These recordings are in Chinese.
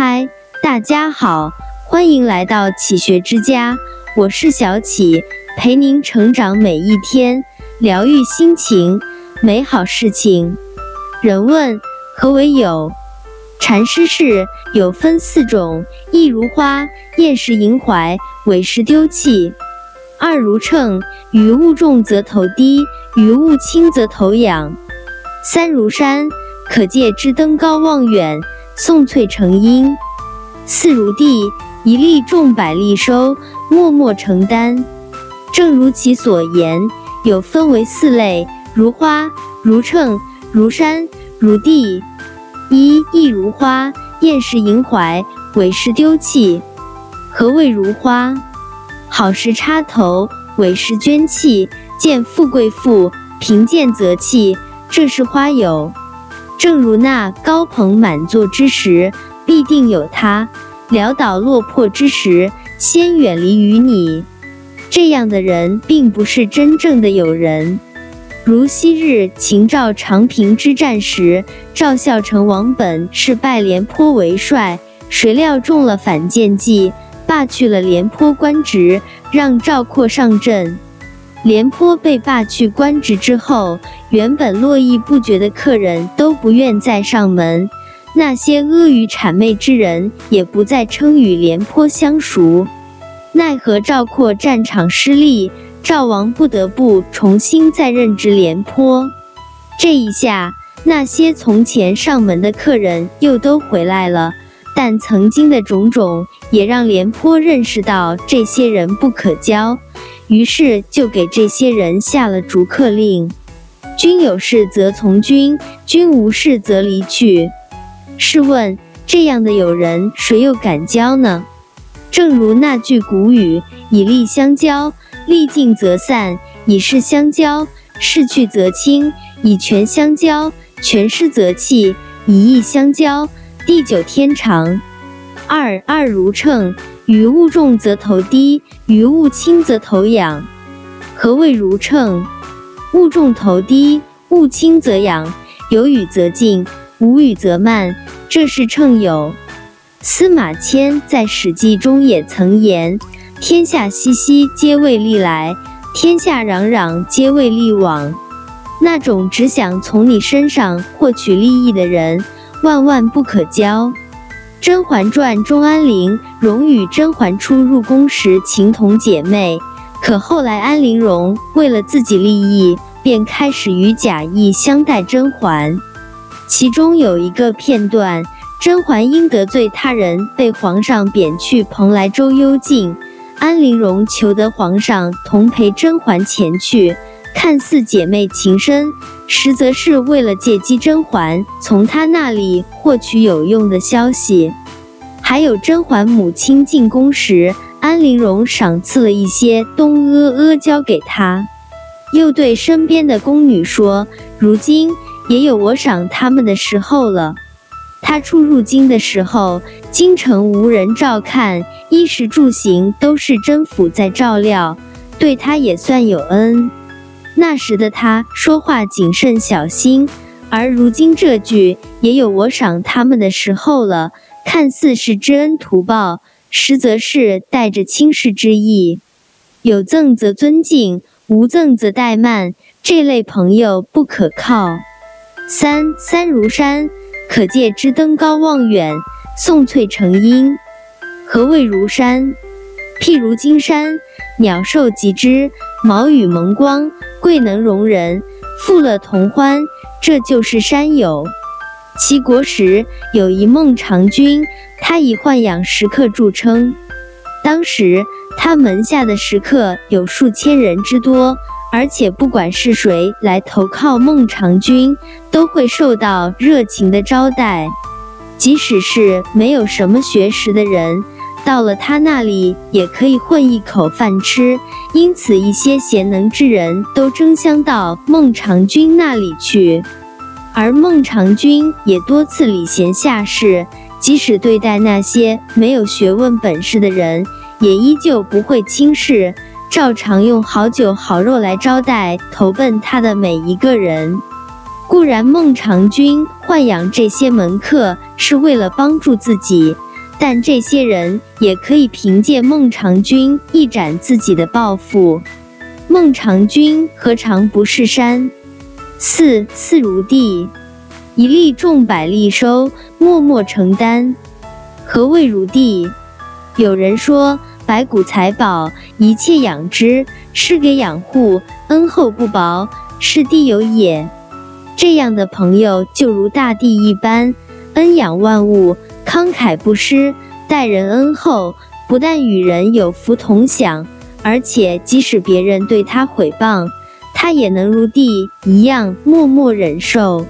嗨，大家好，欢迎来到启学之家，我是小启，陪您成长每一天，疗愈心情，美好事情。人问何为有？禅师是有分四种：一如花，厌时盈怀，委时丢弃；二如秤，于物重则头低，于物轻则头仰；三如山，可借之登高望远。宋翠成荫，四如地，一粒重百粒收，默默承担。正如其所言，有分为四类：如花、如秤、如山、如地。一亦如花，艳时盈怀，委时丢弃。何谓如花？好时插头，委时捐弃。见富贵富，贫贱则弃，这是花友。正如那高朋满座之时，必定有他；潦倒落魄之时，先远离于你。这样的人，并不是真正的友人。如昔日秦赵长平之战时，赵孝成王本是拜廉颇为帅，谁料中了反间计，罢去了廉颇官职，让赵括上阵。廉颇被罢去官职之后，原本络绎不绝的客人都不愿再上门，那些阿谀谄媚之人也不再称与廉颇相熟。奈何赵括战场失利，赵王不得不重新再任职廉颇。这一下，那些从前上门的客人又都回来了，但曾经的种种也让廉颇认识到这些人不可交。于是就给这些人下了逐客令：君有事则从军，君无事则离去。试问这样的友人，谁又敢交呢？正如那句古语：“以利相交，利尽则散；以势相交，势去则清；以权相交，权失则弃；以义相交，地久天长。”二二如秤。于物重则头低，于物轻则头仰。何谓如秤？物重头低，物轻则仰。有雨则进，无雨则慢。这是秤有。司马迁在《史记》中也曾言：“天下熙熙，皆为利来；天下攘攘，皆为利往。”那种只想从你身上获取利益的人，万万不可交。《甄嬛传》中，安陵容与甄嬛初入宫时情同姐妹，可后来安陵容为了自己利益，便开始与贾谊相待甄嬛。其中有一个片段，甄嬛因得罪他人，被皇上贬去蓬莱州幽禁，安陵容求得皇上同陪甄嬛前去。看似姐妹情深，实则是为了借机甄嬛从她那里获取有用的消息。还有甄嬛母亲进宫时，安陵容赏赐了一些东阿阿胶给她，又对身边的宫女说：“如今也有我赏他们的时候了。”她初入京的时候，京城无人照看，衣食住行都是甄府在照料，对她也算有恩。那时的他说话谨慎小心，而如今这句也有我赏他们的时候了，看似是知恩图报，实则是带着轻视之意。有赠则尊敬，无赠则怠慢，这类朋友不可靠。三三如山，可借之登高望远。宋翠成荫，何谓如山？譬如金山，鸟兽集之，毛羽蒙光。贵能容人，富乐同欢，这就是山友。齐国时有一孟尝君，他以豢养食客著称。当时他门下的食客有数千人之多，而且不管是谁来投靠孟尝君，都会受到热情的招待，即使是没有什么学识的人。到了他那里也可以混一口饭吃，因此一些贤能之人都争相到孟尝君那里去，而孟尝君也多次礼贤下士，即使对待那些没有学问本事的人，也依旧不会轻视，照常用好酒好肉来招待投奔他的每一个人。固然孟尝君豢养这些门客是为了帮助自己。但这些人也可以凭借孟尝君一展自己的抱负。孟尝君何尝不是山？四四如地，一粒种百粒收，默默承担。何谓如地？有人说，百谷财宝，一切养之，是给养护，恩厚不薄，是地有也。这样的朋友就如大地一般，恩养万物，慷慨不施，待人恩厚，不但与人有福同享。而且，即使别人对他毁谤，他也能如地一样默默忍受。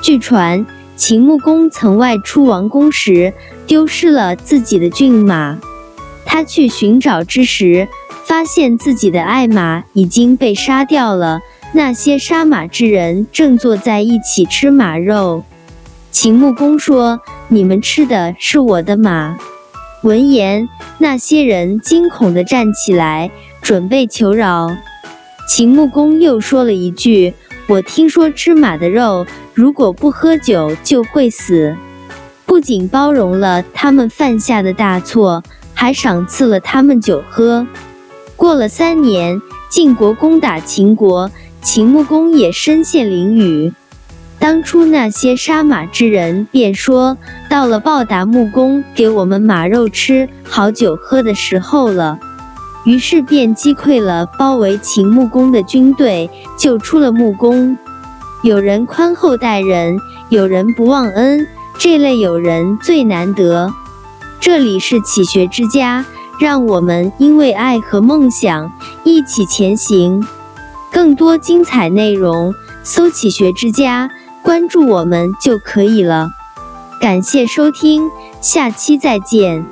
据传，秦穆公曾外出王宫时，丢失了自己的骏马。他去寻找之时，发现自己的爱马已经被杀掉了。那些杀马之人正坐在一起吃马肉。秦穆公说：“你们吃的是我的马。”闻言，那些人惊恐地站起来，准备求饶。秦穆公又说了一句：“我听说吃马的肉，如果不喝酒就会死。”不仅包容了他们犯下的大错，还赏赐了他们酒喝。过了三年，晋国攻打秦国，秦穆公也身陷囹圄。当初那些杀马之人便说：“到了报答穆公给我们马肉吃、好酒喝的时候了。”于是便击溃了包围秦穆公的军队，救出了穆公。有人宽厚待人，有人不忘恩，这类友人最难得。这里是启学之家，让我们因为爱和梦想一起前行。更多精彩内容，搜“启学之家”。关注我们就可以了，感谢收听，下期再见。